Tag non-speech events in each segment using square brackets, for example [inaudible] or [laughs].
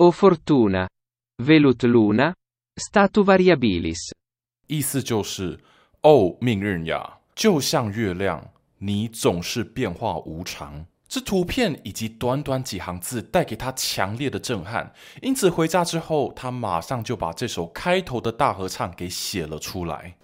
o fortuna, velut luna, statu variabilis。意思就是，哦，命运呀，就像月亮，你总是变化无常。这图片以及短短几行字带给他强烈的震撼，因此回家之后，他马上就把这首开头的大合唱给写了出来。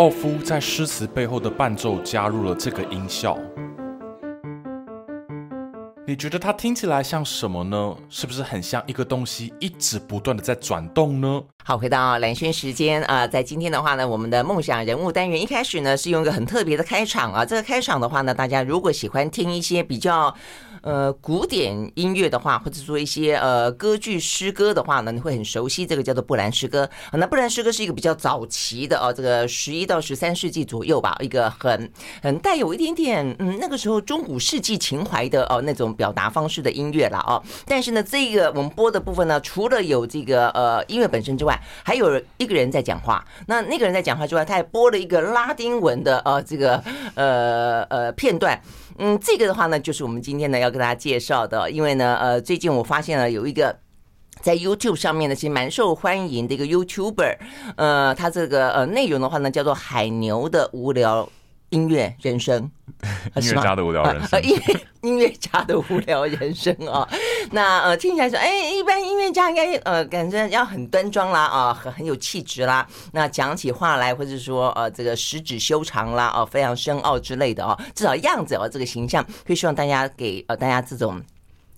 奥夫在诗词背后的伴奏加入了这个音效，你觉得它听起来像什么呢？是不是很像一个东西一直不断的在转动呢？好，回到蓝轩时间啊，呃，在今天的话呢，我们的梦想人物单元一开始呢是用一个很特别的开场啊，这个开场的话呢，大家如果喜欢听一些比较。呃，古典音乐的话，或者说一些呃歌剧诗歌的话呢，你会很熟悉这个叫做布兰诗歌。那布兰诗歌是一个比较早期的哦，这个十一到十三世纪左右吧，一个很很带有一点点嗯那个时候中古世纪情怀的哦那种表达方式的音乐了哦。但是呢，这个我们播的部分呢，除了有这个呃音乐本身之外，还有一个人在讲话。那那个人在讲话之外，他还播了一个拉丁文的呃这个呃呃片段。嗯，这个的话呢，就是我们今天呢要跟大家介绍的，因为呢，呃，最近我发现了有一个在 YouTube 上面呢，其实蛮受欢迎的一个 YouTuber，呃，他这个呃内容的话呢，叫做海牛的无聊。音乐人生，[laughs] 音乐家的无聊人生，音 [laughs] 乐音乐家的无聊人生啊。[laughs] 那呃，听起来说，哎，一般音乐家应该呃，感觉要很端庄啦，啊，很很有气质啦。那讲起话来，或者说呃，这个十指修长啦，哦，非常深奥之类的哦，至少样子哦，这个形象，会希望大家给呃大家这种。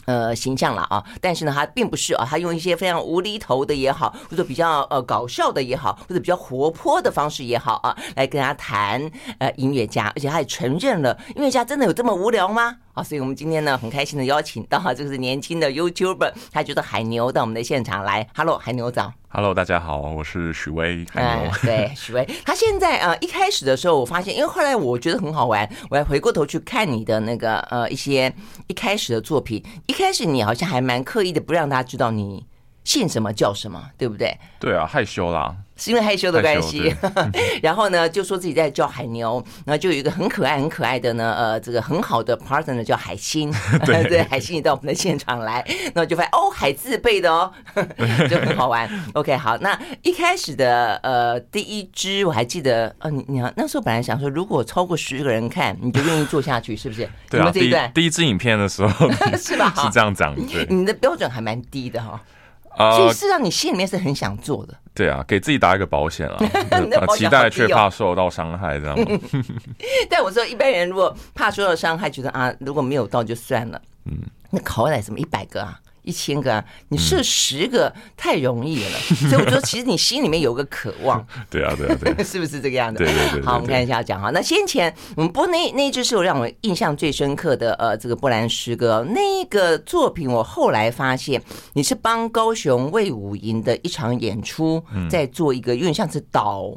呃，形象了啊，但是呢，他并不是啊，他用一些非常无厘头的也好，或者比较呃搞笑的也好，或者比较活泼的方式也好啊，来跟他谈呃音乐家，而且他也承认了音乐家真的有这么无聊吗？啊，所以我们今天呢很开心的邀请到 [laughs] 这个是年轻的 YouTuber，他叫做海牛到我们的现场来，Hello，海牛早。Hello，大家好，我是许巍。海牛。嗯，[laughs] [laughs] 对，许巍。他现在呃一开始的时候，我发现，因为后来我觉得很好玩，我还回过头去看你的那个呃一些一开始的作品，一开始你好像还蛮刻意的不让大家知道你姓什么叫什么，对不对？对啊，害羞啦。是因为害羞的关系，[laughs] 然后呢，就说自己在叫海牛，然后就有一个很可爱、很可爱的呢，呃，这个很好的 partner 叫海星，[laughs] 对，[laughs] 对，海星，也到我们的现场来，那就发现哦，海字辈的哦，就很好玩。OK，好，那一开始的呃第一支我还记得，呃，你你那时候本来想说，如果超过十个人看，你就愿意做下去，是不是？对啊，这一段第一支影片的时候是吧？是这样讲，对，你的标准还蛮低的哈。呃，所以事实上你心里面是很想做的。对啊，给自己打一个保险啊，[laughs] 期待却怕受到伤害，这样。[laughs] 但我说一般人如果怕受到伤害，觉得啊，如果没有到就算了。嗯，那考来什么一百个啊？一千个啊，你设十个太容易了，嗯、[laughs] 所以我觉得其实你心里面有个渴望。[laughs] 对啊，对啊，对，[laughs] 是不是这个样子？对对对。好，我们看一下讲哈。那先前我们播那那一支是我让我印象最深刻的呃，这个布兰诗歌那个作品，我后来发现你是帮高雄卫武营的一场演出在做一个，有点像是导，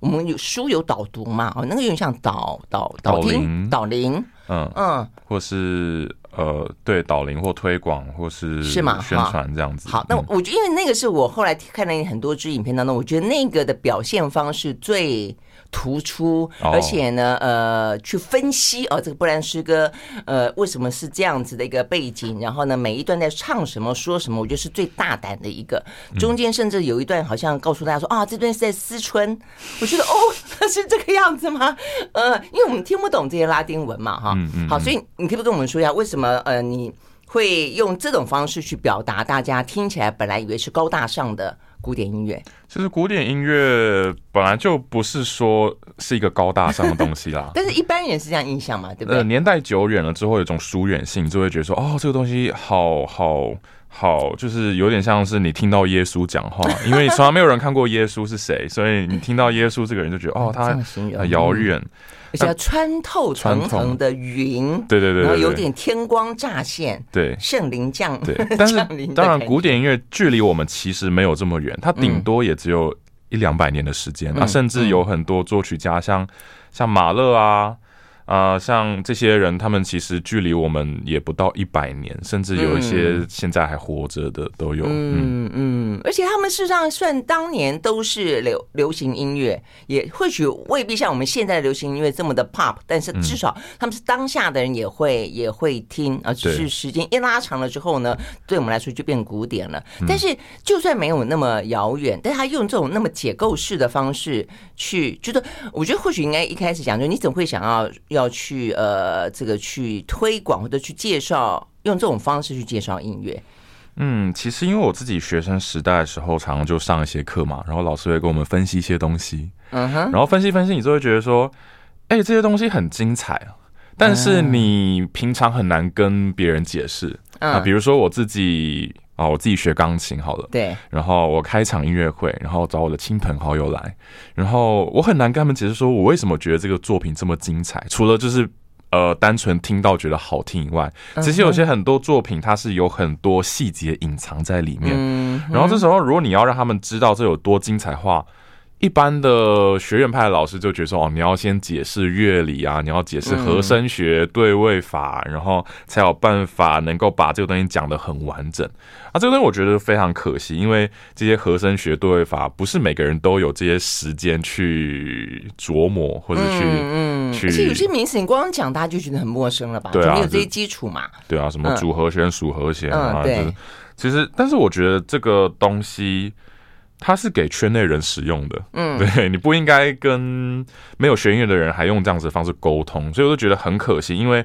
我们有书有导读嘛？哦，那个有点像导导导听导聆，嗯嗯，或是。呃，对，导聆或推广或是是吗？宣传这样子。好，那我觉得因为那个是我后来看了你很多支影片当中，我觉得那个的表现方式最。突出，而且呢，呃，去分析哦，这个布兰诗歌，呃，为什么是这样子的一个背景？然后呢，每一段在唱什么、说什么，我觉得是最大胆的一个。中间甚至有一段好像告诉大家说啊，这段是在思春。我觉得哦，[laughs] 是这个样子吗？呃，因为我们听不懂这些拉丁文嘛，哈。好，所以你可不可以跟我们说一下，为什么呃你会用这种方式去表达？大家听起来本来以为是高大上的。古典音乐，其实古典音乐本来就不是说是一个高大上的东西啦。[laughs] 但是一般人是这样印象嘛，对不对？年代久远了之后，有一种疏远性，就会觉得说，哦，这个东西好好好，就是有点像是你听到耶稣讲话，因为 [laughs] 从来没有人看过耶稣是谁，所以你听到耶稣这个人就觉得哦，他很遥远，而且要穿透层层的云，对对对，然后有点天光乍现，对，圣灵降，对。[laughs] 但是当然，古典音乐距离我们其实没有这么远，它顶多也只有一两百年的时间，那甚至有很多作曲家，像像马勒啊。啊、呃，像这些人，他们其实距离我们也不到一百年，甚至有一些现在还活着的都有。嗯嗯，而且他们事实上算当年都是流流行音乐，也或许未必像我们现在的流行音乐这么的 pop，但是至少他们是当下的人也会也会听而。只是时间一拉长了之后呢，对我们来说就变古典了。但是就算没有那么遥远，但他用这种那么解构式的方式去，觉得我觉得或许应该一开始讲，就你怎么会想要？要去呃，这个去推广或者去介绍，用这种方式去介绍音乐。嗯，其实因为我自己学生时代的时候，常常就上一些课嘛，然后老师会给我们分析一些东西。嗯哼，然后分析分析，你就会觉得说，哎，这些东西很精彩啊，但是你平常很难跟别人解释啊。比如说我自己。啊，我自己学钢琴好了，对，然后我开一场音乐会，然后找我的亲朋好友来，然后我很难跟他们解释说我为什么觉得这个作品这么精彩，除了就是呃单纯听到觉得好听以外，其实有些很多作品它是有很多细节隐藏在里面，嗯。然后这时候如果你要让他们知道这有多精彩的话。一般的学院派的老师就觉得说，哦，你要先解释乐理啊，你要解释和声学、对位法，然后才有办法能够把这个东西讲得很完整。啊，这个东西我觉得非常可惜，因为这些和声学、对位法不是每个人都有这些时间去琢磨或者去嗯，去。而且有些名词你光讲，大家就觉得很陌生了吧？对啊，没有这些基础嘛。对啊，什么主和弦、属和弦啊？对。其实，但是我觉得这个东西。它是给圈内人使用的，嗯，对，你不应该跟没有学音乐的人还用这样子的方式沟通，所以我就觉得很可惜，因为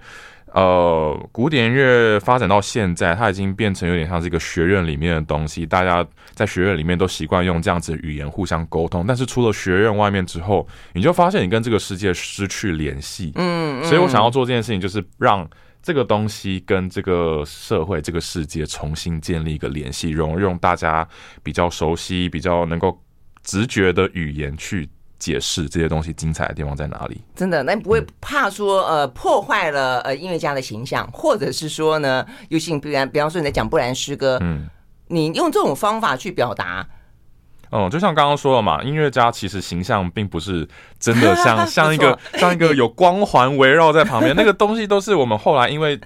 呃，古典音乐发展到现在，它已经变成有点像是一个学院里面的东西，大家在学院里面都习惯用这样子的语言互相沟通，但是出了学院外面之后，你就发现你跟这个世界失去联系，嗯，所以我想要做这件事情，就是让。这个东西跟这个社会、这个世界重新建立一个联系，用用大家比较熟悉、比较能够直觉的语言去解释这些东西精彩的地方在哪里。真的，那你不会怕说呃破坏了呃音乐家的形象，或者是说呢，尤其比方比方说你在讲布兰诗歌，嗯，你用这种方法去表达。嗯，就像刚刚说了嘛，音乐家其实形象并不是真的像 [laughs] 像一个像一个有光环围绕在旁边，那个东西都是我们后来因为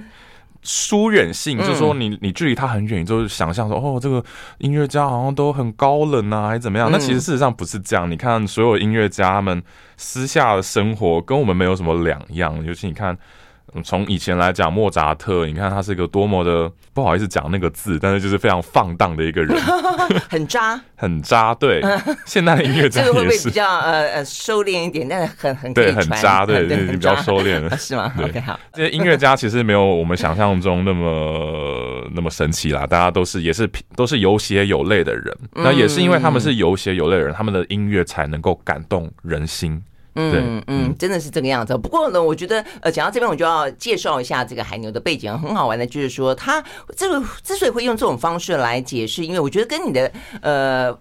疏远性，就是说你你距离他很远，你就想象说哦，这个音乐家好像都很高冷啊，还是怎么样？那其实事实上不是这样。你看所有音乐家他们私下的生活跟我们没有什么两样，尤其你看。从以前来讲，莫扎特，你看他是一个多么的不好意思讲那个字，但是就是非常放荡的一个人，[laughs] 很渣，很渣。对，[laughs] 现代的音乐家这个会不会比较呃呃收敛一点？但是很很对，很渣，对，对，你比较收敛了，[laughs] 是吗？OK，好。这些音乐家其实没有我们想象中那么那么神奇啦，大家都是也是都是有血有泪的人，那也是因为他们是有血有泪的人，他们的音乐才能够感动人心。嗯嗯，真的是这个样子。不过呢，我觉得呃，讲到这边，我就要介绍一下这个海牛的背景。很好玩的，就是说他这个之所以会用这种方式来解释，因为我觉得跟你的呃，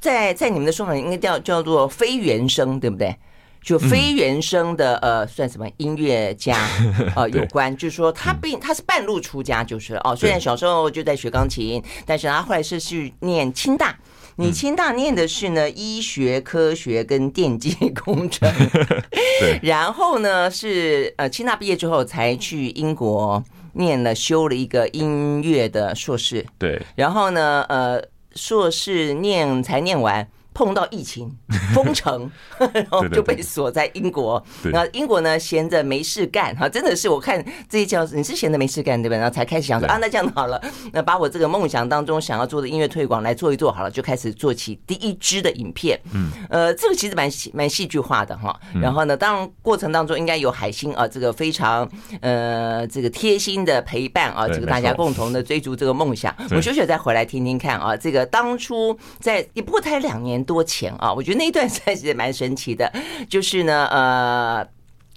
在在你们的说法应该叫叫做非原声，对不对？就非原声的呃，算什么音乐家 [laughs] 呃有关，就是说他并他是半路出家，就是哦，虽然小时候就在学钢琴，但是他后来是去念清大。你清大念的是呢医学科学跟电机工程，[laughs] 对，然后呢是呃清大毕业之后才去英国念了修了一个音乐的硕士，对，然后呢呃硕士念才念完。碰到疫情 [laughs] 封城，[laughs] 然后就被锁在英国。然后英国呢，闲着没事干哈，真的是我看这些教授，你是闲着没事干对吧？然后才开始想说啊，那这样好了，那把我这个梦想当中想要做的音乐推广来做一做好了，就开始做起第一支的影片。嗯，呃，这个其实蛮戏蛮戏剧化的哈。然后呢，当然过程当中应该有海星啊，这个非常呃这个贴心的陪伴啊，这个大家共同的追逐这个梦想。我们休息再回来听听看啊，这个当初在也不过才两年多钱啊，我觉得那一段实在是蛮神奇的，[laughs] 就是呢，呃，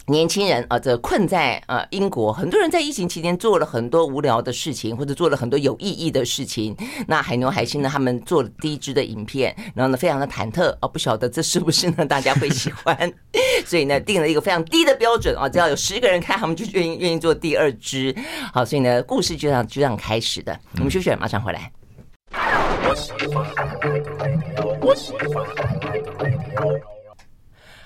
年轻人啊，这困在呃英国，很多人在疫情期间做了很多无聊的事情，或者做了很多有意义的事情。那海牛海星呢，他们做了第一支的影片，然后呢，非常的忐忑啊，不晓得这是不是呢 [laughs] 大家会喜欢，[laughs] 所以呢，定了一个非常低的标准啊，只要有十个人看，他们就愿意愿意做第二支。好，所以呢，故事就这样就这样开始的。我们休息，马上回来。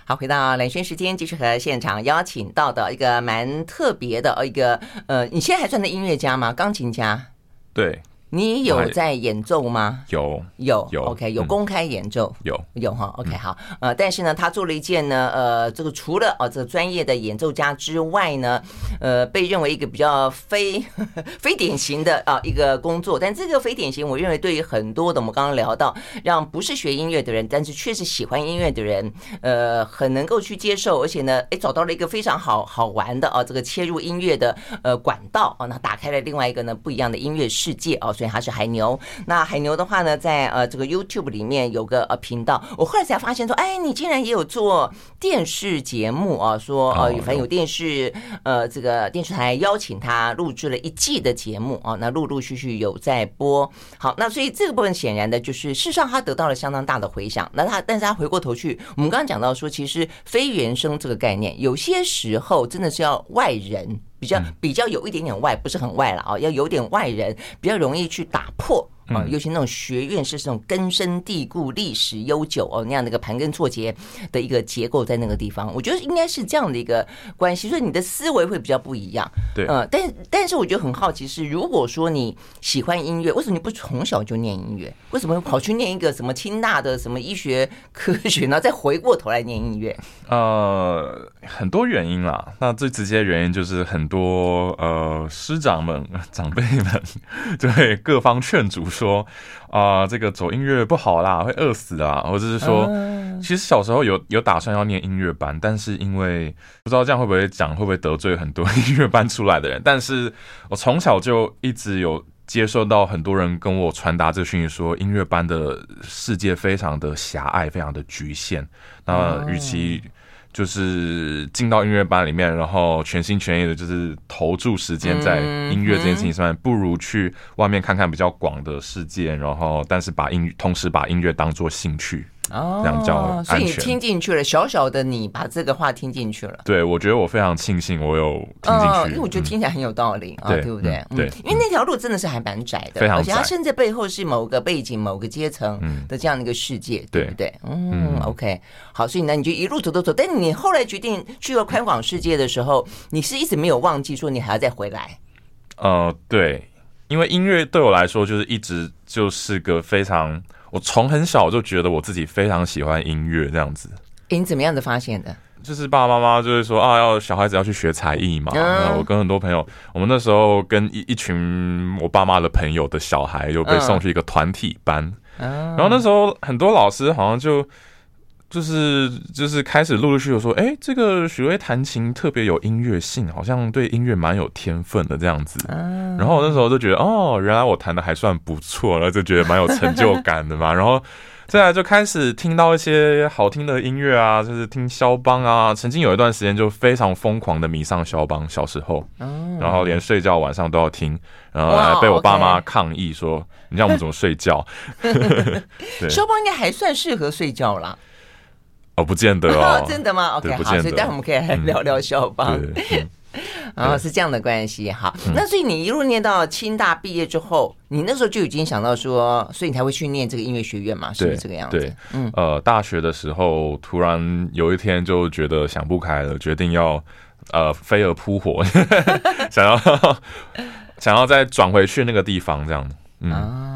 好，回到冷轩时间，继续和现场邀请到的一个蛮特别的一个呃，你现在还算的音乐家吗？钢琴家？对。你有在演奏吗？有有有，OK，有公开演奏，有。有哈，OK，好，呃，但是呢，他做了一件呢，呃，这个除了哦，这个专业的演奏家之外呢，呃，被认为一个比较非 [laughs] 非典型的啊一个工作，但这个非典型，我认为对于很多的我们刚刚聊到，让不是学音乐的人，但是确实喜欢音乐的人，呃，很能够去接受，而且呢，哎，找到了一个非常好好玩的啊，这个切入音乐的呃管道啊，那打开了另外一个呢不一样的音乐世界啊，所以。他是海牛，那海牛的话呢，在呃这个 YouTube 里面有个呃频道，我后来才发现说，哎，你竟然也有做电视节目啊？说呃，反正有电视呃这个电视台邀请他录制了一季的节目啊，那陆陆续续有在播。好，那所以这个部分显然的就是，事实上他得到了相当大的回响。那他，但是他回过头去，我们刚刚讲到说，其实非原生这个概念，有些时候真的是要外人。比较比较有一点点外，不是很外了啊，要有点外人，比较容易去打破。啊，尤其那种学院是这种根深蒂固、历史悠久哦，那样的一个盘根错节的一个结构在那个地方，我觉得应该是这样的一个关系，所以你的思维会比较不一样。对，呃，但但是我觉得很好奇是，如果说你喜欢音乐，为什么你不从小就念音乐？为什么跑去念一个什么清大的什么医学科学，然后再回过头来念音乐？呃，很多原因啦。那最直接的原因就是很多呃师长们、长辈们对各方劝阻。说啊、呃，这个走音乐不好啦，会饿死啊，或者是说，其实小时候有有打算要念音乐班，但是因为不知道这样会不会讲，会不会得罪很多 [laughs] 音乐班出来的人。但是我从小就一直有接受到很多人跟我传达这个讯息，说音乐班的世界非常的狭隘，非常的局限。那与其就是进到音乐班里面，然后全心全意的，就是投注时间在音乐这件事情上面，不如去外面看看比较广的世界，然后但是把音同时把音乐当做兴趣。哦，这样比较安全。所以你听进去了，小小的你把这个话听进去了。对，我觉得我非常庆幸我有听进去，因为我觉得听起来很有道理啊，对不对？对，因为那条路真的是还蛮窄的，而且它甚至背后是某个背景、某个阶层的这样的一个世界，对不对？嗯，OK，好，所以呢，你就一路走走走，但你后来决定去了宽广世界的时候，你是一直没有忘记说你还要再回来。呃，对，因为音乐对我来说就是一直就是个非常。我从很小就觉得我自己非常喜欢音乐，这样子。你怎么样子发现的？就是爸爸妈妈就是说啊，要小孩子要去学才艺嘛。我跟很多朋友，我们那时候跟一一群我爸妈的朋友的小孩，就被送去一个团体班。然后那时候很多老师好像就。就是就是开始陆陆续续说，哎、欸，这个许巍弹琴特别有音乐性，好像对音乐蛮有天分的这样子。然后我那时候就觉得，哦，原来我弹的还算不错，然后就觉得蛮有成就感的嘛。然后再来就开始听到一些好听的音乐啊，就是听肖邦啊。曾经有一段时间就非常疯狂的迷上肖邦，小时候，然后连睡觉晚上都要听，然后还被我爸妈抗议说，你让我们怎么睡觉？[laughs] 对，肖邦应该还算适合睡觉啦。哦，不见得哦，[laughs] 真的吗？OK，好，所以待会我们可以来聊聊肖邦。然后 [laughs] 是这样的关系，好，那所以你一路念到清大毕业之后，你那时候就已经想到说，所以你才会去念这个音乐学院嘛？是不是这个样子？对，嗯，呃，大学的时候突然有一天就觉得想不开了，决定要呃飞蛾扑火，[laughs] 想要想要再转回去那个地方，这样，嗯。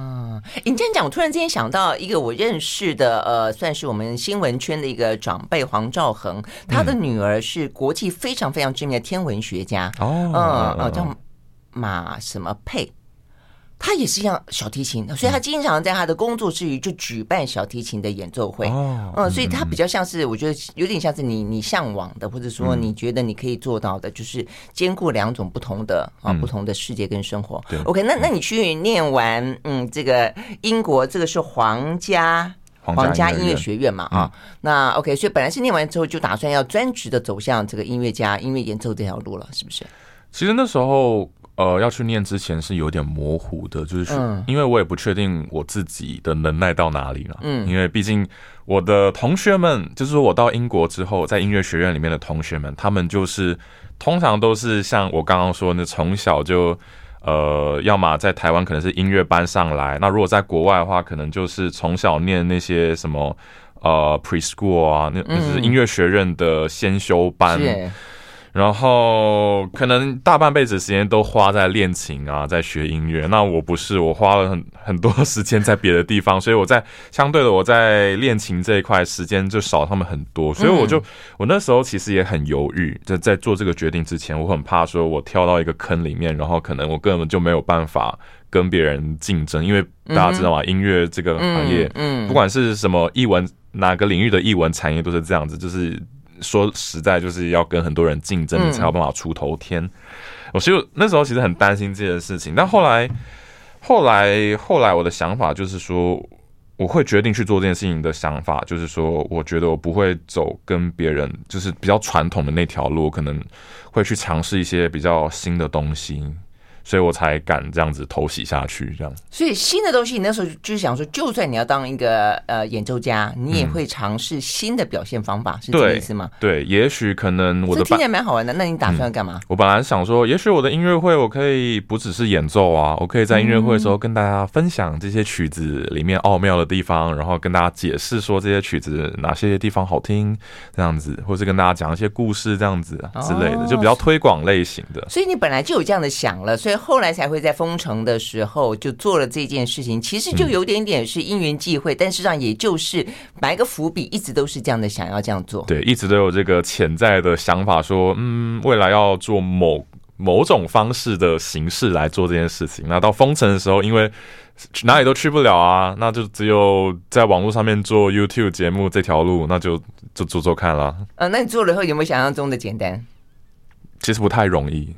你这样讲，我突然之间想到一个我认识的，呃，算是我们新闻圈的一个长辈黄兆恒，他的女儿是国际非常非常知名的天文学家哦，嗯，呃，叫马什么佩。他也是一样小提琴，所以他经常在他的工作之余就举办小提琴的演奏会。哦，嗯，所以他比较像是，我觉得有点像是你你向往的，或者说你觉得你可以做到的，就是兼顾两种不同的啊不同的世界跟生活。对，OK，那那你去念完嗯这个英国这个是皇家皇家音乐学院嘛啊。嗯、那 OK，所以本来是念完之后就打算要专职的走向这个音乐家、音乐演奏这条路了，是不是？其实那时候呃要去念之前是有点模糊的，就是因为我也不确定我自己的能耐到哪里了。嗯，因为毕竟我的同学们，就是说我到英国之后，在音乐学院里面的同学们，他们就是通常都是像我刚刚说的，从小就。呃，要么在台湾可能是音乐班上来，那如果在国外的话，可能就是从小念那些什么呃 preschool 啊，那那是音乐学院的先修班。嗯然后可能大半辈子时间都花在练琴啊，在学音乐。那我不是，我花了很很多时间在别的地方，所以我在相对的我在练琴这一块时间就少他们很多。所以我就我那时候其实也很犹豫，就在做这个决定之前，我很怕说我跳到一个坑里面，然后可能我根本就没有办法跟别人竞争，因为大家知道吗？音乐这个行业，嗯，不管是什么艺文哪个领域的艺文产业都是这样子，就是。说实在，就是要跟很多人竞争，你才有办法出头天。我其实那时候其实很担心这件事情，但后来，后来，后来，我的想法就是说，我会决定去做这件事情的想法，就是说，我觉得我不会走跟别人就是比较传统的那条路，可能会去尝试一些比较新的东西。所以我才敢这样子偷袭下去，这样。所以新的东西，你那时候就是想说，就算你要当一个呃演奏家，你也会尝试新的表现方法，嗯、是这个意思吗？对，也许可能我的听起来蛮好玩的。那你打算干嘛？嗯、我本来想说，也许我的音乐会，我可以不只是演奏啊，我可以在音乐会的时候跟大家分享这些曲子里面奥妙的地方，然后跟大家解释说这些曲子哪些地方好听，这样子，或是跟大家讲一些故事，这样子之类的，就比较推广类型的。所以你本来就有这样的想了，所以。后来才会在封城的时候就做了这件事情，其实就有点点是因缘际会，但实际上也就是埋个伏笔，一直都是这样的，想要这样做。对，一直都有这个潜在的想法，说嗯，未来要做某某种方式的形式来做这件事情。那到封城的时候，因为哪里都去不了啊，那就只有在网络上面做 YouTube 节目这条路，那就就做做看了。呃，那你做了以后有没有想象中的简单？其实不太容易。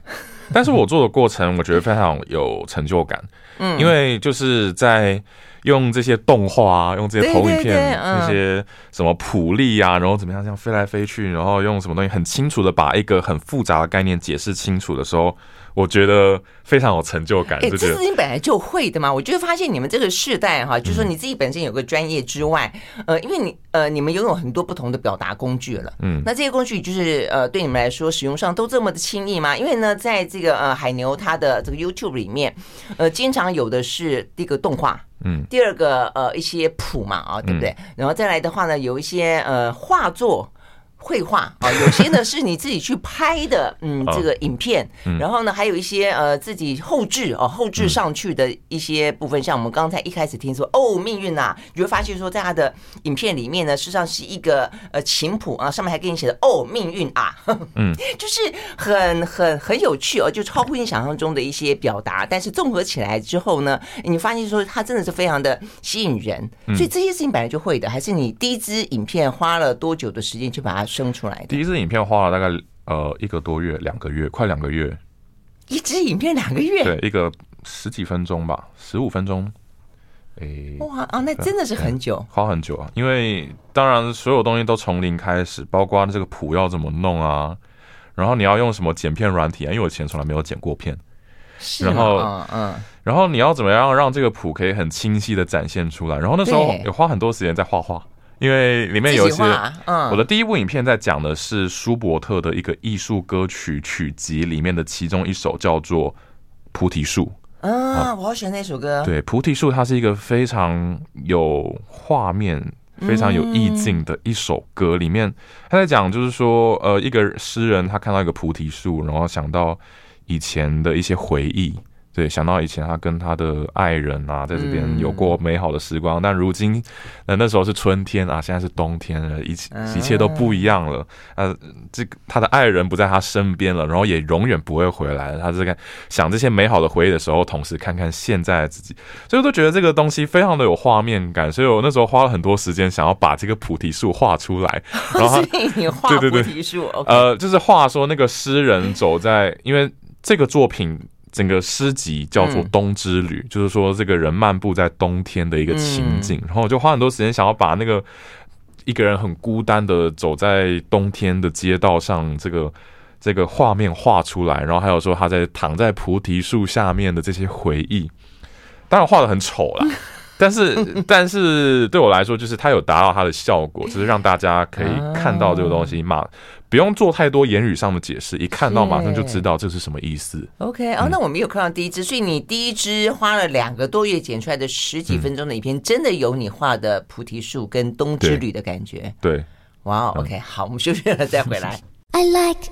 但是我做的过程，我觉得非常有成就感，嗯，因为就是在用这些动画啊，用这些投影片，那些什么普利啊，然后怎么样这样飞来飞去，然后用什么东西很清楚的把一个很复杂的概念解释清楚的时候。我觉得非常有成就感。哎、欸，这是你本来就会的嘛？我就发现你们这个世代哈，就是说你自己本身有个专业之外，呃，因为你呃，你们拥有很多不同的表达工具了。嗯，那这些工具就是呃，对你们来说使用上都这么的轻易吗？因为呢，在这个呃海牛它的这个 YouTube 里面，呃，经常有的是第一个动画，嗯，第二个呃一些谱嘛啊，对不对？然后再来的话呢，有一些呃画作。绘画啊，有些呢是你自己去拍的，嗯，这个影片，然后呢还有一些呃自己后置哦，后置上去的一些部分，像我们刚才一开始听说哦，命运呐，你会发现说在他的影片里面呢，实际上是一个呃琴谱啊，上面还给你写的哦，命运啊，嗯，[laughs] 就是很很很有趣哦，就超乎你想象中的一些表达，但是综合起来之后呢，你发现说它真的是非常的吸引人，所以这些事情本来就会的，还是你第一支影片花了多久的时间去把它。生出来的第一支影片花了大概呃一个多月，两个月，快两个月。一支影片两个月？对，一个十几分钟吧，十五分钟。哎、欸，哇啊，那真的是很久，花很久啊。因为当然所有东西都从零开始，包括这个谱要怎么弄啊，然后你要用什么剪片软体啊？因为我以前从来没有剪过片。是然后嗯，嗯然后你要怎么样让这个谱可以很清晰的展现出来？然后那时候也花很多时间在画画。因为里面有一些，嗯我的第一部影片在讲的是舒伯特的一个艺术歌曲曲集里面的其中一首，叫做《菩提树》。啊，我好喜欢那首歌。对，《菩提树》它是一个非常有画面、非常有意境的一首歌。里面他在讲，就是说，呃，一个诗人他看到一个菩提树，然后想到以前的一些回忆。对，想到以前他跟他的爱人啊，在这边有过美好的时光，嗯、但如今，那那时候是春天啊，现在是冬天了，一切一切都不一样了。呃，这个他的爱人不在他身边了，然后也永远不会回来了。他这个想这些美好的回忆的时候，同时看看现在的自己，所以我都觉得这个东西非常的有画面感。所以我那时候花了很多时间，想要把这个菩提树画出来。[laughs] 然后你画菩提树，呃，就是画说那个诗人走在，因为这个作品。整个诗集叫做《冬之旅》，嗯，就是说这个人漫步在冬天的一个情景，嗯，然后我就花很多时间想要把那个一个人很孤单的走在冬天的街道上这个这个画面画出来，然后还有说他在躺在菩提树下面的这些回忆，当然画的很丑啦。[laughs] 但是，但是对我来说，就是它有达到它的效果，就是让大家可以看到这个东西嘛，不用做太多言语上的解释，一看到马上就知道这是什么意思。OK，哦，那我们有看到第一支，所以你第一支花了两个多月剪出来的十几分钟的影片，真的有你画的菩提树跟冬之旅的感觉。对，哇，OK，好，我们休息了再回来。[laughs] I like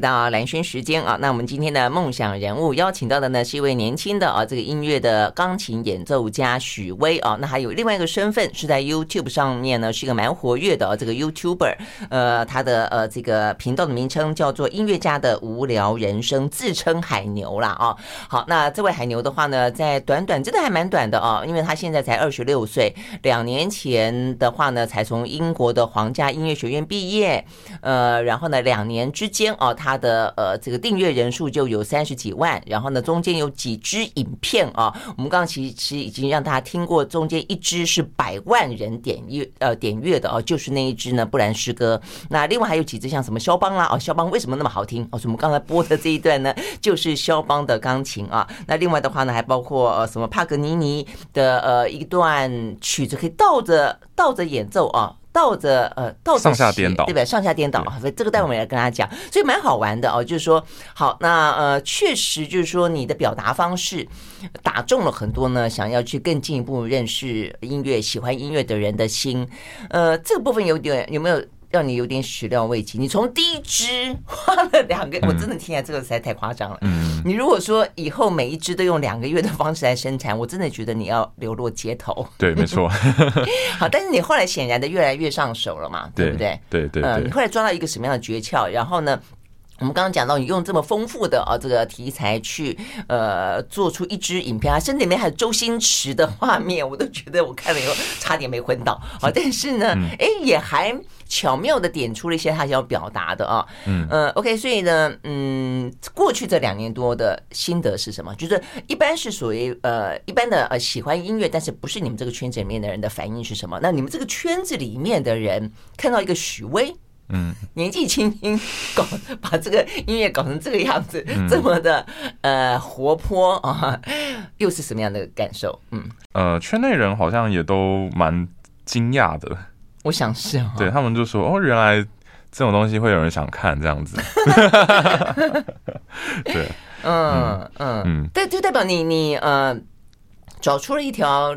到蓝轩时间啊，那我们今天的梦想人物邀请到的呢是一位年轻的啊，这个音乐的钢琴演奏家许巍啊，那还有另外一个身份是在 YouTube 上面呢是一个蛮活跃的啊，这个 YouTuber，呃，他的呃这个频道的名称叫做音乐家的无聊人生，自称海牛啦啊。好，那这位海牛的话呢，在短短真的还蛮短的啊，因为他现在才二十六岁，两年前的话呢才从英国的皇家音乐学院毕业，呃，然后呢两年之间啊。他的呃这个订阅人数就有三十几万，然后呢中间有几支影片啊，我们刚刚其实其实已经让大家听过，中间一支是百万人点阅呃点阅的哦，就是那一支呢布兰诗歌。那另外还有几支像什么肖邦啦哦，肖邦为什么那么好听哦？我们刚才播的这一段呢，就是肖邦的钢琴啊。那另外的话呢，还包括呃什么帕格尼尼的呃一段曲子可以倒着倒着演奏啊。倒着呃，倒着上下颠倒，对不对？上下颠倒，所以这个待会我们来跟大家讲，所以蛮好玩的哦。就是说，好，那呃，确实就是说，你的表达方式打中了很多呢，想要去更进一步认识音乐、喜欢音乐的人的心。呃，这个部分有点有没有？让你有点始料未及。你从第一支花了两个，我真的听起来这个实在太夸张了。嗯，你如果说以后每一支都用两个月的方式来生产，我真的觉得你要流落街头。对，没错。[laughs] 好，但是你后来显然的越来越上手了嘛，对不对？对对。嗯，你后来抓到一个什么样的诀窍？然后呢，我们刚刚讲到你用这么丰富的啊这个题材去呃做出一支影片啊，甚至里面还有周星驰的画面，我都觉得我看了以后差点没昏倒。啊，但是呢，哎，也还。巧妙的点出了一些他想要表达的啊，嗯呃，OK，所以呢，嗯，过去这两年多的心得是什么？就是一般是属于呃一般的呃喜欢音乐，但是不是你们这个圈子里面的人的反应是什么？那你们这个圈子里面的人看到一个许巍，嗯，年纪轻轻搞把这个音乐搞成这个样子，这么的呃活泼啊，又是什么样的感受？嗯，呃，圈内人好像也都蛮惊讶的。我想是哦，对他们就说哦，原来这种东西会有人想看这样子，[laughs] [laughs] 对，嗯嗯。嗯，对，就代表你你呃找出了一条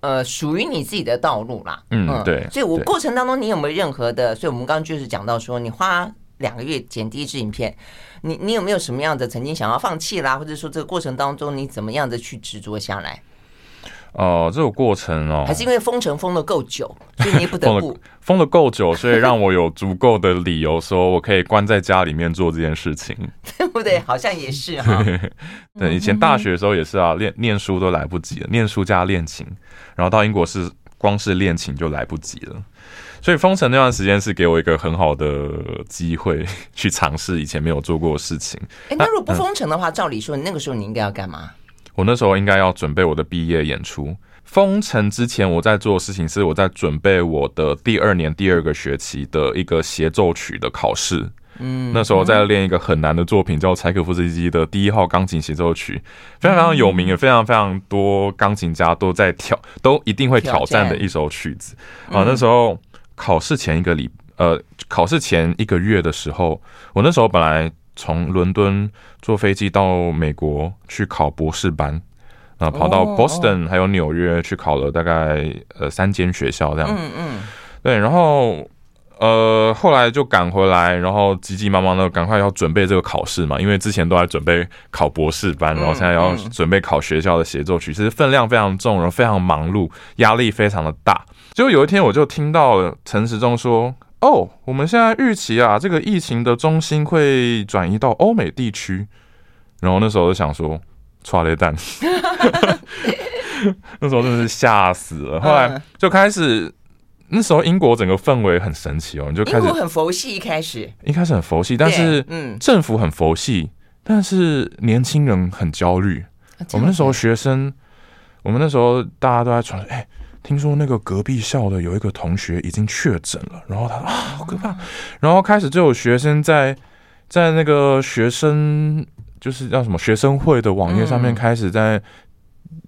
呃属于你自己的道路啦，嗯对，所以我过程当中你有没有任何的？所以我们刚刚就是讲到说，你花两个月剪第一支影片，你你有没有什么样的曾经想要放弃啦，或者说这个过程当中你怎么样的去执着下来？哦，这个过程哦，还是因为封城封的够久，所以你不得不 [laughs] 封的够久，所以让我有足够的理由说我可以关在家里面做这件事情，对不对？[laughs] 好像也是哈。[laughs] 对，以前大学的时候也是啊，练念书都来不及了，念书加练琴，然后到英国是光是练琴就来不及了，所以封城那段时间是给我一个很好的机会去尝试以前没有做过的事情。哎，那如果不封城的话，照理说，你那个时候你应该要干嘛？我那时候应该要准备我的毕业演出。封城之前，我在做的事情是我在准备我的第二年第二个学期的一个协奏曲的考试。嗯，那时候在练一个很难的作品，叫柴可夫斯基的第一号钢琴协奏曲，非常非常有名，也非常非常多钢琴家都在挑，都一定会挑战的一首曲子。啊，那时候考试前一个礼，呃，考试前一个月的时候，我那时候本来。从伦敦坐飞机到美国去考博士班，啊跑到 Boston 还有纽约去考了大概呃三间学校这样。嗯嗯，对，然后。呃，后来就赶回来，然后急急忙忙的赶快要准备这个考试嘛，因为之前都在准备考博士班，然后现在要准备考学校的协奏曲，其实分量非常重，然后非常忙碌，压力非常的大。就有一天，我就听到陈时中说：“哦，我们现在预期啊，这个疫情的中心会转移到欧美地区。”然后那时候就想说：“剉咧等。[laughs] ”那时候真的是吓死了。后来就开始。那时候英国整个氛围很神奇哦，你就开始英很佛系，一开始一开始很佛系，但是嗯，政府很佛系，但是年轻人很焦虑。我们那时候学生，我们那时候大家都在传，哎，听说那个隔壁校的有一个同学已经确诊了，然后他说啊，好可怕，然后开始就有学生在在那个学生就是叫什么学生会的网页上面开始在。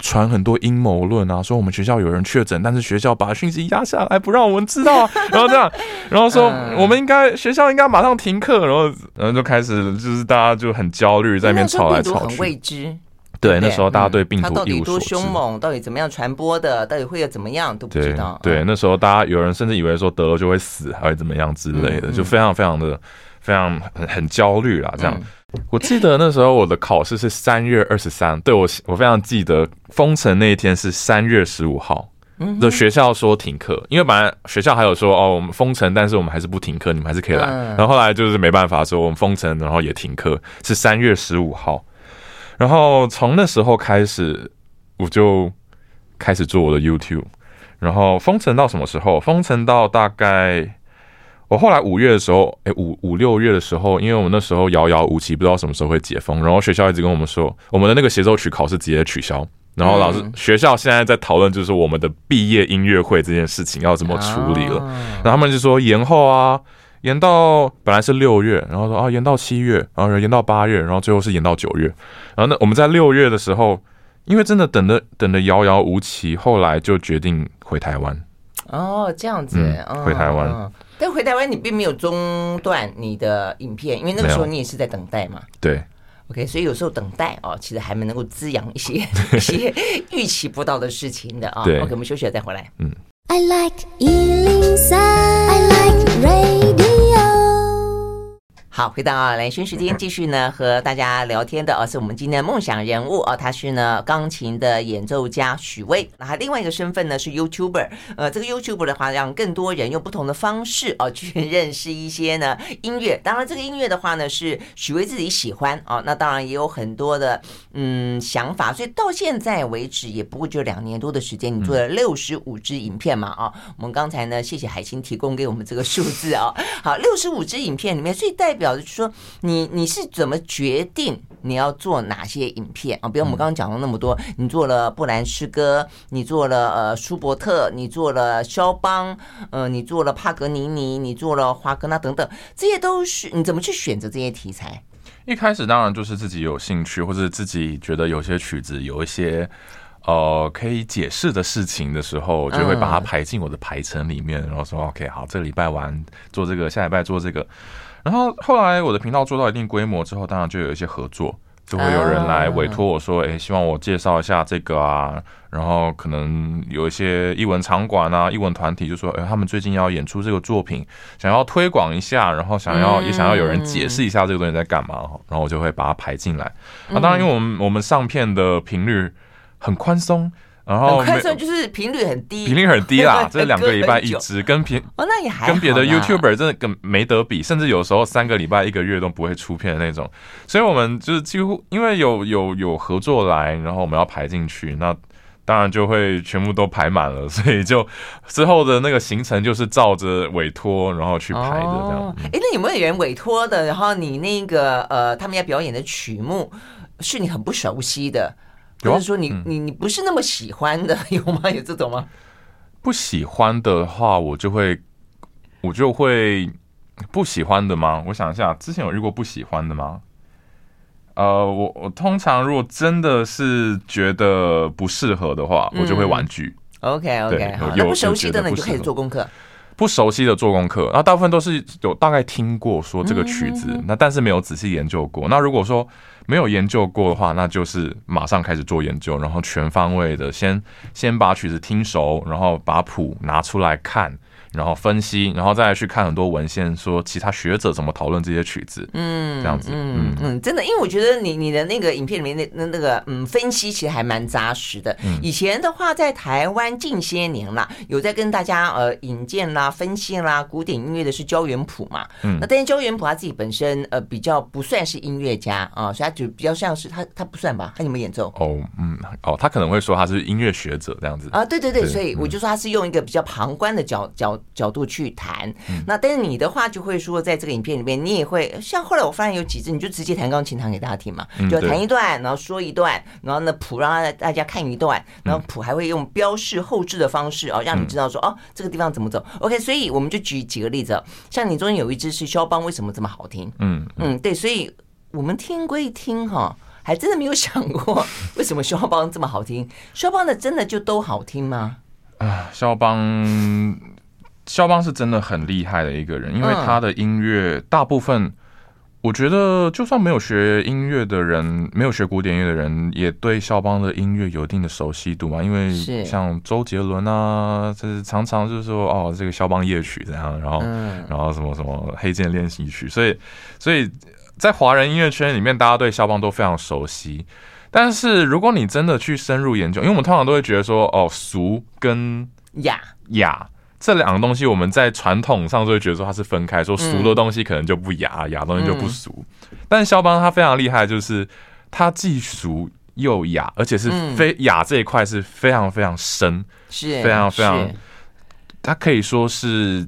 传很多阴谋论啊，说我们学校有人确诊，但是学校把讯息压下来，不让我们知道啊，[laughs] 然后这样，然后说我们应该学校应该马上停课，然后然后就开始就是大家就很焦虑，在那边吵来吵去。很未知，对，那时候大家对病毒一无所知，到底多凶猛，到底怎么样传播的，到底会有怎么样都不知道。对，那时候大家有人甚至以为说得了就会死，还会怎么样之类的，就非常非常的非常很很焦虑啦，这样。我记得那时候我的考试是三月二十三，对，我我非常记得封城那一天是三月十五号，的学校说停课，因为本来学校还有说哦我们封城，但是我们还是不停课，你们还是可以来。然后后来就是没办法说我们封城，然后也停课，是三月十五号。然后从那时候开始，我就开始做我的 YouTube。然后封城到什么时候？封城到大概。我后来五月的时候，哎，五五六月的时候，因为我们那时候遥遥无期，不知道什么时候会解封，然后学校一直跟我们说，我们的那个协奏曲考试直接取消。然后老师学校现在在讨论，就是我们的毕业音乐会这件事情要怎么处理了。然后他们就说延后啊，延到本来是六月，然后说啊延到七月，然后延到八月，然后最后是延到九月。然后呢我们在六月的时候，因为真的等的等的遥遥无期，后来就决定回台湾。哦，这样子，嗯，回台湾。哦但回台湾，你并没有中断你的影片，因为那个时候你也是在等待嘛。对，OK，所以有时候等待哦，其实还蛮能够滋养一些 [laughs] 一些预期不到的事情的啊。对，OK，我们休息了再回来。嗯。I like 103, I like radio. 好，回到兰萱时间，继续呢和大家聊天的哦，是我们今天的梦想人物哦，他是呢钢琴的演奏家许巍，那他另外一个身份呢是 YouTuber，呃，这个 YouTuber 的话，让更多人用不同的方式哦去认识一些呢音乐。当然，这个音乐的话呢是许巍自己喜欢哦，那当然也有很多的嗯想法，所以到现在为止也不过就两年多的时间，你做了六十五支影片嘛啊、哦，我们刚才呢谢谢海清提供给我们这个数字哦，好，六十五支影片里面最代表。就是说，你你是怎么决定你要做哪些影片啊？比如我们刚刚讲了那么多，你做了布兰诗歌，你做了呃舒伯特，你做了肖邦，呃，你做了帕格尼尼，你做了华格纳等等，这些都是你怎么去选择这些题材？一开始当然就是自己有兴趣，或者自己觉得有些曲子有一些呃可以解释的事情的时候，就会把它排进我的排程里面，然后说 OK 好，这个礼拜完做这个，下礼拜做这个。然后后来我的频道做到一定规模之后，当然就有一些合作，就会有人来委托我说，诶，希望我介绍一下这个啊。然后可能有一些艺文场馆啊、艺文团体就说，诶，他们最近要演出这个作品，想要推广一下，然后想要也想要有人解释一下这个东西在干嘛，然后我就会把它排进来。那当然，因为我们我们上片的频率很宽松。然后快算就是频率很低，频率很低 [laughs] 啦，这两个礼拜一支，跟平哦，那也还跟别的 YouTuber 真的跟没得比，甚至有时候三个礼拜一个月都不会出片的那种。所以我们就是几乎因为有有有合作来，然后我们要排进去，那当然就会全部都排满了，所以就之后的那个行程就是照着委托然后去排的这样。哎、哦，那有没有人委托的？然后你那个呃，他们要表演的曲目是你很不熟悉的？就是说你，你你你不是那么喜欢的，[laughs] 有吗？有这种吗？不喜欢的话，我就会我就会不喜欢的吗？我想一下，之前有遇过不喜欢的吗？呃，我我通常如果真的是觉得不适合的话，我就会婉拒。OK OK，好，那不熟悉的呢，你就开始做功课。不熟悉的做功课，那大部分都是有大概听过说这个曲子，那但是没有仔细研究过。那如果说没有研究过的话，那就是马上开始做研究，然后全方位的先先把曲子听熟，然后把谱拿出来看。然后分析，然后再去看很多文献，说其他学者怎么讨论这些曲子，嗯，这样子，嗯嗯，真的，因为我觉得你你的那个影片里面那那那个嗯分析其实还蛮扎实的。以前的话，在台湾近些年啦，有在跟大家呃引荐啦、分析啦古典音乐的是焦元溥嘛，嗯，那但是焦元溥他自己本身呃比较不算是音乐家啊，所以他就比较像是他他不算吧，他有没有演奏？哦，嗯，哦，他可能会说他是音乐学者这样子。啊，对对对，所以我就说他是用一个比较旁观的角角。角度去谈，那但是你的话就会说，在这个影片里面，你也会像后来我发现有几支，你就直接弹钢琴弹给大家听嘛，就弹一段，然后说一段，然后呢谱让大家看一段，然后谱还会用标示后置的方式哦，让你知道说哦这个地方怎么走。OK，所以我们就举几个例子，像你中间有一支是肖邦，为什么这么好听？嗯嗯，对，所以我们听归听哈，还真的没有想过为什么肖邦这么好听。肖邦的真的就都好听吗？啊，肖邦。肖邦是真的很厉害的一个人，因为他的音乐大部分，我觉得就算没有学音乐的人，没有学古典音乐的人，也对肖邦的音乐有一定的熟悉度嘛。因为像周杰伦啊，就是常常就是说哦，这个肖邦夜曲这样，然后然后什么什么黑键练习曲，所以所以在华人音乐圈里面，大家对肖邦都非常熟悉。但是如果你真的去深入研究，因为我们通常都会觉得说哦，俗跟雅雅。这两个东西，我们在传统上就会觉得说它是分开，说俗的东西可能就不雅，雅的东西就不俗。但肖邦他非常厉害，就是他既俗又雅，而且是非雅这一块是非常非常深，是非常非常，他可以说是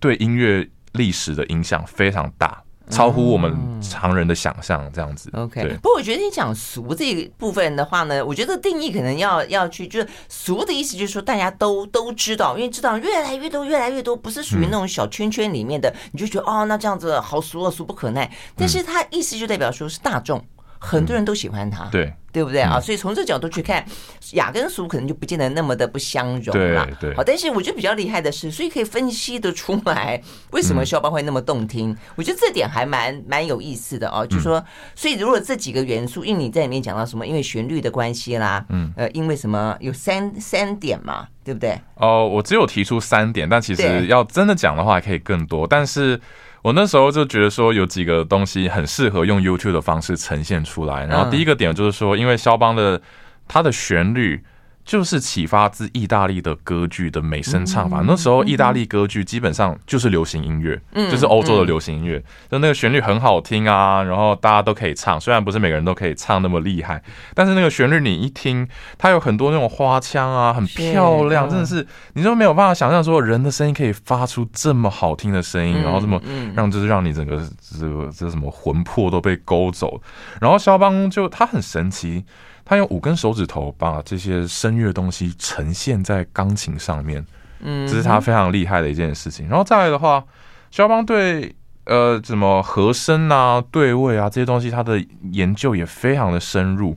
对音乐历史的影响非常大。超乎我们常人的想象，这样子。OK，不过我觉得你讲俗这一部分的话呢，我觉得定义可能要要去，就是俗的意思就是说大家都都知道，因为知道越来越多，越来越多，不是属于那种小圈圈里面的，你就觉得哦，那这样子好俗啊，俗不可耐。但是它意思就代表说是大众。很多人都喜欢他，对对不对啊？所以从这角度去看，雅跟俗可能就不见得那么的不相容了。对，好，但是我觉得比较厉害的是，所以可以分析得出来为什么肖邦会那么动听。我觉得这点还蛮蛮有意思的哦。就是说，所以如果这几个元素，因为你在里面讲到什么，因为旋律的关系啦，嗯，呃，因为什么有三三点嘛，对不对？哦，我只有提出三点，但其实要真的讲的话，可以更多，但是。我那时候就觉得说有几个东西很适合用 YouTube 的方式呈现出来，然后第一个点就是说，因为肖邦的他的旋律。就是启发自意大利的歌剧的美声唱法。那时候意大利歌剧基本上就是流行音乐，就是欧洲的流行音乐。就那个旋律很好听啊，然后大家都可以唱。虽然不是每个人都可以唱那么厉害，但是那个旋律你一听，它有很多那种花腔啊，很漂亮，真的是你就没有办法想象说人的声音可以发出这么好听的声音，然后这么让就是让你整个这个这什么魂魄都被勾走。然后肖邦就他很神奇。他用五根手指头把这些声乐东西呈现在钢琴上面，嗯，这是他非常厉害的一件事情。然后再来的话，肖邦对呃什么和声啊、对位啊这些东西，他的研究也非常的深入，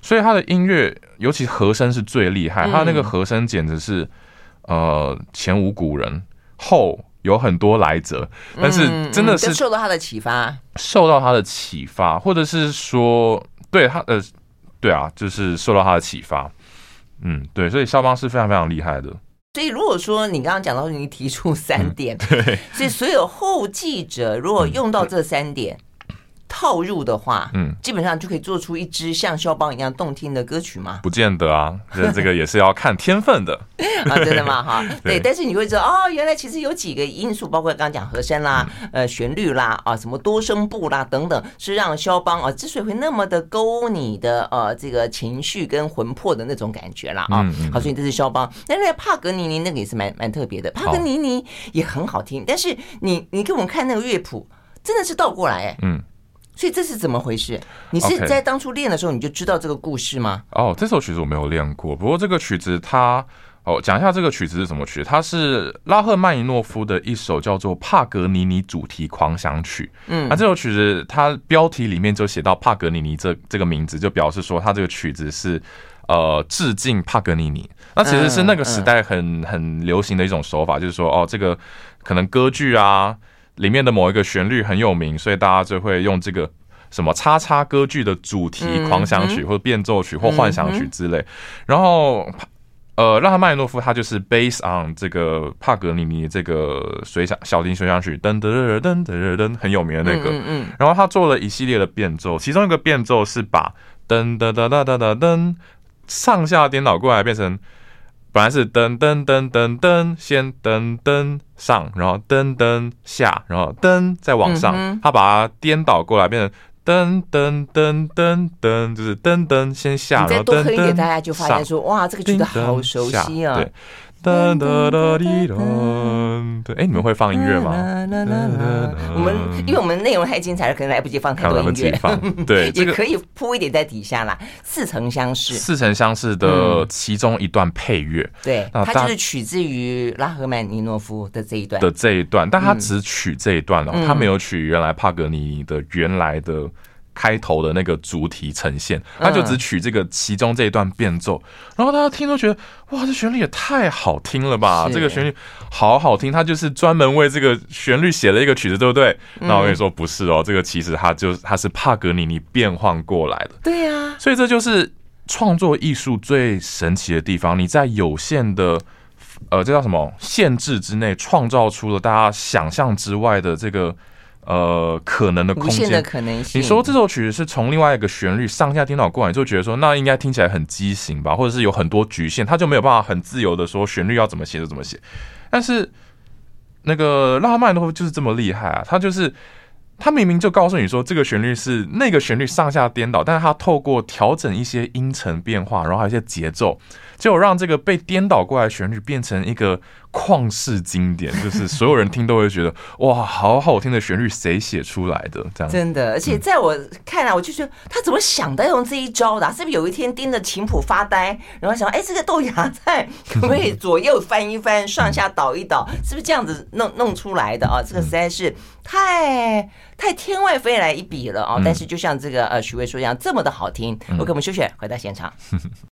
所以他的音乐，尤其和声是最厉害。他那个和声简直是呃前无古人，后有很多来者，但是真的是受到他的启发，受到他的启发，或者是说对他呃。对啊，就是受到他的启发，嗯，对，所以肖邦是非常非常厉害的。所以如果说你刚刚讲到你提出三点，嗯、对，所以所有后继者如果用到这三点。嗯套入的话，嗯，基本上就可以做出一支像肖邦一样动听的歌曲吗？不见得啊，这这个 [laughs] 也是要看天分的啊，真的吗？[laughs] 哈，对，但是你会知道哦，原来其实有几个因素，包括刚刚讲和声啦、呃旋律啦啊，什么多声部啦等等，是让肖邦啊之所以会那么的勾你的呃这个情绪跟魂魄的那种感觉啦啊。好，所以这是肖邦。那那帕格尼尼那个也是蛮蛮特别的，帕格尼尼也很好听，但是你你给我们看那个乐谱，真的是倒过来哎，嗯。所以这是怎么回事？你是在当初练的时候你就知道这个故事吗？哦，这首曲子我没有练过。不过这个曲子它哦，讲一下这个曲子是什么曲？它是拉赫曼尼诺夫的一首叫做《帕格尼尼主题狂想曲》。嗯，那这首曲子它标题里面就写到帕格尼尼这这个名字，就表示说它这个曲子是呃致敬帕格尼尼。那其实是那个时代很很流行的一种手法，就是说哦，这个可能歌剧啊里面的某一个旋律很有名，所以大家就会用这个什么叉叉歌剧的主题狂想曲或者变奏曲或幻想曲之类，然后。呃，拉赫曼尼诺夫他就是 based on 这个帕格尼尼这个随想小提琴随想曲，噔噔噔噔噔噔，很有名的那个。嗯嗯。然后他做了一系列的变奏，其中一个变奏是把噔噔噔噔噔噔噔上下颠倒过来，变成本来是噔噔噔噔噔，先噔噔上，然后噔噔下，然后噔再往上，他把它颠倒过来，变成。噔噔噔噔噔，就是噔噔先下，然后噔噔。你再多哼一点，大家就发现说，哇，这个曲子好熟悉啊。对，噔噔噔滴噔。对，哎，你们会放音乐吗？我们因为我们内容太精彩了，可能来不及放太多音乐。对，[laughs] 也可以铺一点在底下啦。似曾相识，似曾相识的其中一段配乐。对，它就是取自于拉赫曼尼诺夫的这一段的这一段，但他只取这一段了，他没有取原来帕格尼尼的原来的。开头的那个主题呈现，他就只取这个其中这一段变奏，然后大家听都觉得哇，这旋律也太好听了吧！这个旋律好好听，他就是专门为这个旋律写了一个曲子，对不对？那我跟你说不是哦，这个其实他就他是帕格尼尼变换过来的。对呀，所以这就是创作艺术最神奇的地方，你在有限的呃，这叫什么限制之内，创造出了大家想象之外的这个。呃，可能的空间的可能性，你说这首曲子是从另外一个旋律上下颠倒过来，就觉得说那应该听起来很畸形吧，或者是有很多局限，他就没有办法很自由的说旋律要怎么写就怎么写。但是那个拉赫曼尼诺夫就是这么厉害啊，他就是他明明就告诉你说这个旋律是那个旋律上下颠倒，但是他透过调整一些音程变化，然后还有一些节奏。就让这个被颠倒过来的旋律变成一个旷世经典，[laughs] 就是所有人听都会觉得哇，好好听的旋律，谁写出来的？这样真的，而且在我看来，我就觉得他怎么想到用这一招的啊？是不是有一天盯着琴谱发呆，然后想，哎，这个豆芽菜可不可以左右翻一翻，上下倒一倒？是不是这样子弄弄出来的啊？这个实在是太太天外飞来一笔了啊！但是就像这个呃许巍说一样，这么的好听。OK，我们休息，回到现场。[laughs]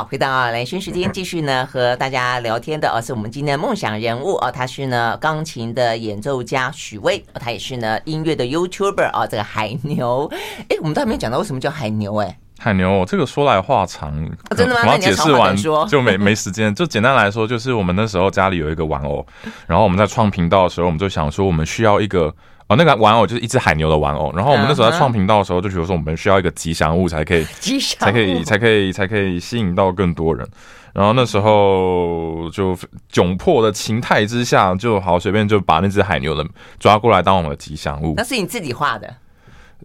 好，回到蓝轩时间，[laughs] 继续呢和大家聊天的哦，是我们今天的梦想人物哦，他是呢钢琴的演奏家许巍，他也是呢音乐的 YouTuber 哦，这个海牛，哎，我们都还没讲到为什么叫海牛哎，海牛这个说来话长，真的吗？我要解释完就没没时间，就简单来说，就是我们那时候家里有一个玩偶，然后我们在创频道的时候，我们就想说我们需要一个。哦，那个玩偶就是一只海牛的玩偶，然后我们那时候在创频道的时候，就觉得说我们需要一个吉祥物才可以，[laughs] 吉祥才可以，才可以，才可以吸引到更多人。然后那时候就窘迫的情态之下，就好随便就把那只海牛的抓过来当我们的吉祥物。那是你自己画的？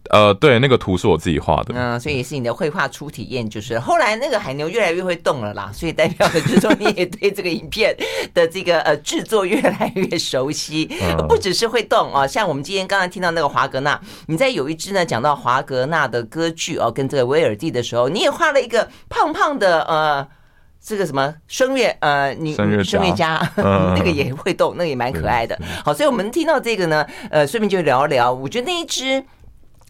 呃，对，那个图是我自己画的。嗯，所以也是你的绘画初体验，就是后来那个海牛越来越会动了啦，所以代表的就是说你也对这个影片的这个呃制作越来越熟悉，不只是会动啊，像我们今天刚才听到那个华格纳，你在有一支呢讲到华格纳的歌剧哦，跟这个威尔第的时候，你也画了一个胖胖的呃。这个什么声乐呃，你声乐家，[laughs] 那个也会动，那个也蛮可爱的。好，所以我们听到这个呢，呃，顺便就聊一聊。我觉得那一支。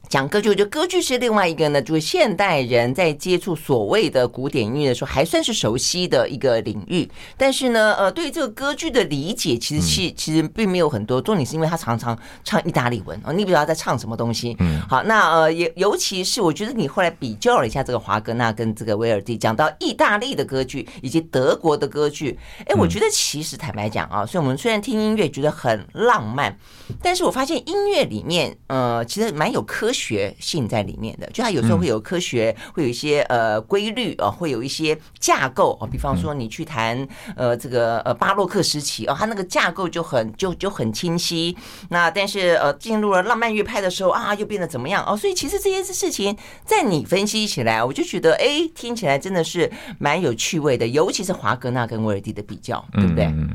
讲歌剧，我觉得歌剧是另外一个呢，就是现代人在接触所谓的古典音乐的时候，还算是熟悉的一个领域。但是呢，呃，对于这个歌剧的理解，其实是其实并没有很多。重点是因为他常常唱意大利文哦，你不知道在唱什么东西。嗯，好，那呃，也尤其是我觉得你后来比较了一下这个华格纳跟这个威尔第，讲到意大利的歌剧以及德国的歌剧，哎，我觉得其实坦白讲啊，所以我们虽然听音乐觉得很浪漫，但是我发现音乐里面呃，其实蛮有科学。学性在里面的，就它有时候会有科学，会有一些呃规律啊，会有一些架构啊。比方说，你去谈呃这个呃巴洛克时期啊，它那个架构就很就就很清晰。那但是呃进入了浪漫乐派的时候啊，又变得怎么样哦？所以其实这些事情在你分析起来，我就觉得哎，听起来真的是蛮有趣味的。尤其是华格纳跟威尔第的比较，对不对？嗯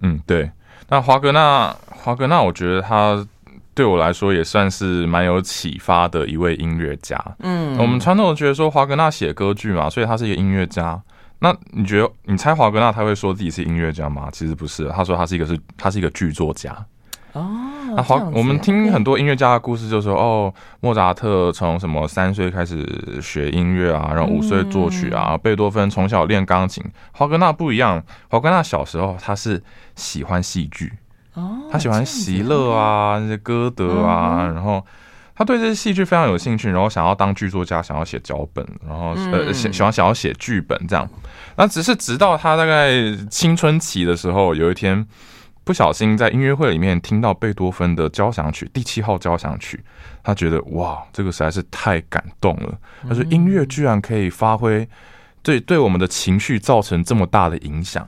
嗯，对。那华格纳，华格纳，我觉得他。对我来说也算是蛮有启发的一位音乐家。嗯，我们传统觉得说华格纳写歌剧嘛，所以他是一个音乐家。那你觉得，你猜华格纳他会说自己是音乐家吗？其实不是，他说他是一个是，他是一个剧作家。哦，那华我们听很多音乐家的故事，就说哦，莫扎特从什么三岁开始学音乐啊，然后五岁作曲啊，贝多芬从小练钢琴。华格纳不一样，华格纳小时候他是喜欢戏剧。他喜欢席勒啊，那些歌德啊，然后他对这些戏剧非常有兴趣，然后想要当剧作家，想要写脚本，然后呃喜喜欢想要写剧本这样。那只是直到他大概青春期的时候，有一天不小心在音乐会里面听到贝多芬的交响曲第七号交响曲，他觉得哇，这个实在是太感动了。他说音乐居然可以发挥对对我们的情绪造成这么大的影响。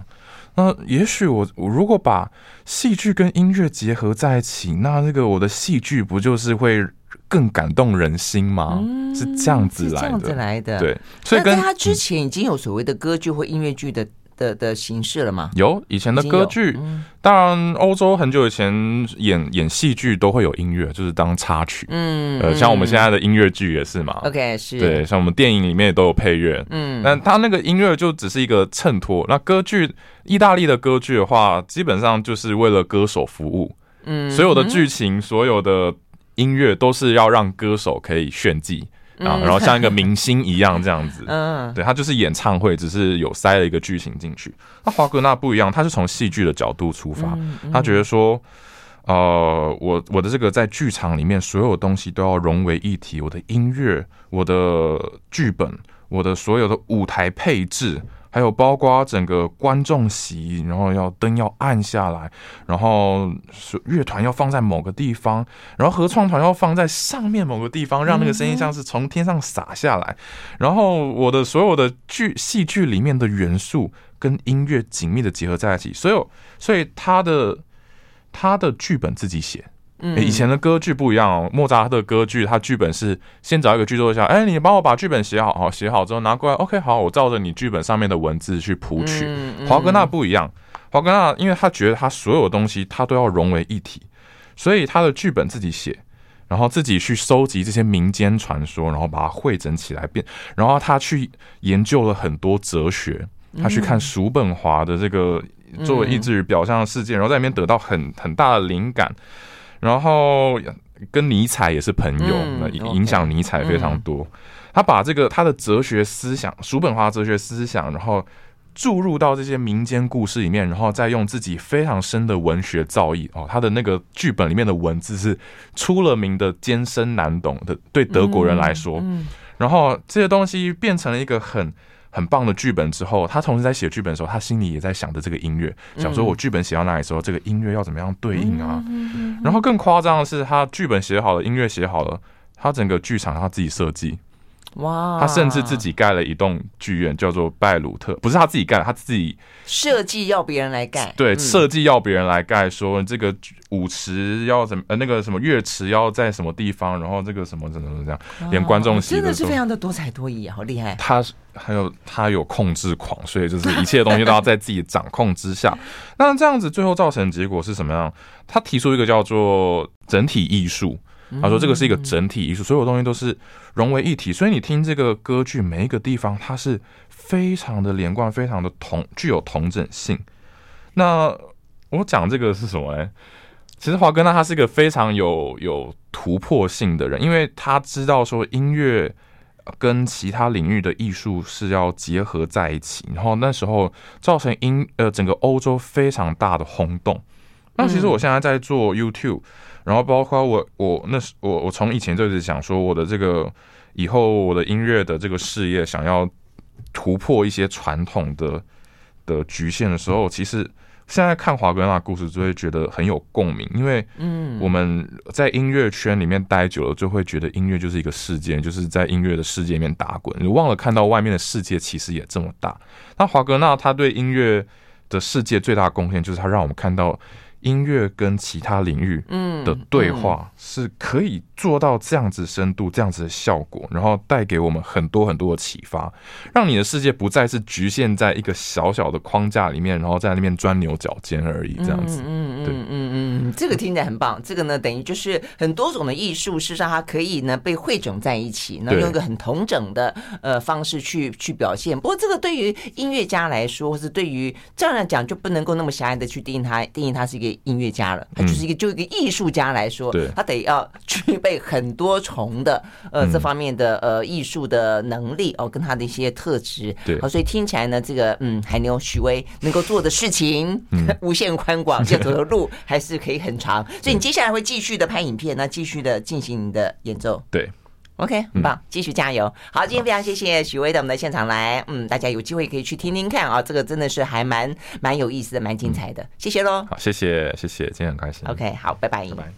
那也许我我如果把戏剧跟音乐结合在一起，那那个我的戏剧不就是会更感动人心吗？嗯、是这样子来的，这样子来的。对，所以跟他之前已经有所谓的歌剧或音乐剧的。的的形式了吗？有以前的歌剧，嗯、当然欧洲很久以前演演戏剧都会有音乐，就是当插曲。嗯，呃，像我们现在的音乐剧也是嘛。OK，是。对，像我们电影里面也都有配乐。嗯，但它那个音乐就只是一个衬托。那歌剧，意大利的歌剧的话，基本上就是为了歌手服务。嗯，所有的剧情，所有的音乐都是要让歌手可以炫技。啊，然后像一个明星一样这样子，[laughs] 嗯，对，他就是演唱会，只是有塞了一个剧情进去。那华格纳不一样，他是从戏剧的角度出发，他觉得说，呃，我我的这个在剧场里面所有东西都要融为一体，我的音乐、我的剧本、我的所有的舞台配置。还有包括整个观众席，然后要灯要暗下来，然后乐团要放在某个地方，然后合唱团要放在上面某个地方，让那个声音像是从天上洒下来。然后我的所有的剧戏剧里面的元素跟音乐紧密的结合在一起，所有所以他的他的剧本自己写。以前的歌剧不一样哦，莫扎特的歌剧，他剧本是先找一个剧作家，哎，你帮我把剧本写好，好写好之后拿过来，OK，好，我照着你剧本上面的文字去谱曲。华格纳不一样，华格纳因为他觉得他所有东西他都要融为一体，所以他的剧本自己写，然后自己去收集这些民间传说，然后把它汇整起来变，然后他去研究了很多哲学，他去看叔本华的这个作为意志与表象的世界，然后在里面得到很很大的灵感。然后跟尼采也是朋友，那影响尼采非常多。他把这个他的哲学思想，叔本华哲学思想，然后注入到这些民间故事里面，然后再用自己非常深的文学造诣哦，他的那个剧本里面的文字是出了名的艰深难懂的，对德国人来说。然后这些东西变成了一个很。很棒的剧本之后，他同时在写剧本的时候，他心里也在想着这个音乐，想说我剧本写到哪里的时候，这个音乐要怎么样对应啊？然后更夸张的是，他剧本写好了，音乐写好了，他整个剧场他自己设计，哇！他甚至自己盖了一栋剧院，叫做拜鲁特，不是他自己盖，他自己设计要别人来盖，对，嗯、设计要别人来盖，说这个舞池要怎么，呃，那个什么乐池要在什么地方，然后这个什么怎么怎么这样，连观众席真的是非常的多才多艺啊，好厉害！他还有他有控制狂，所以就是一切东西都要在自己掌控之下。那这样子最后造成的结果是什么样？他提出一个叫做整体艺术。他说：“这个是一个整体艺术，所有东西都是融为一体。所以你听这个歌剧，每一个地方它是非常的连贯，非常的同具有同整性。那我讲这个是什么呢？其实华哥呢他是一个非常有有突破性的人，因为他知道说音乐跟其他领域的艺术是要结合在一起，然后那时候造成音呃整个欧洲非常大的轰动。那其实我现在在做 YouTube。”然后包括我，我那时我我从以前就一直想说，我的这个以后我的音乐的这个事业，想要突破一些传统的的局限的时候，其实现在看华格纳故事就会觉得很有共鸣，因为嗯，我们在音乐圈里面待久了，就会觉得音乐就是一个世界，就是在音乐的世界里面打滚，你忘了看到外面的世界其实也这么大。那华格纳他对音乐的世界最大的贡献，就是他让我们看到。音乐跟其他领域的对话是可以做到这样子深度、这样子的效果，然后带给我们很多很多的启发，让你的世界不再是局限在一个小小的框架里面，然后在那边钻牛角尖而已。这样子，嗯嗯嗯嗯嗯，这个听起来很棒。这个呢，等于就是很多种的艺术，事实上它可以呢被汇总在一起，那用一个很同整的呃方式去去表现。不过，这个对于音乐家来说，或是对于这样来讲，就不能够那么狭隘的去定义它，定义它是一个。音乐家了，他就是一个，就一个艺术家来说，他得要 [laughs] 具备很多重的呃这方面的呃艺术的能力哦，跟他的一些特质。对，所以听起来呢，这个嗯，海牛许巍能够做的事情 [laughs] 无限宽广，要走的路 [laughs] 还是可以很长。所以你接下来会继续的拍影片，那继续的进行你的演奏。对。OK，很棒，继续加油。好，今天非常谢谢许巍到我们的现场来，嗯，大家有机会可以去听听看啊，这个真的是还蛮蛮有意思的，蛮精彩的。谢谢喽。好，谢谢谢谢，今天很开心。OK，好，拜拜。拜拜。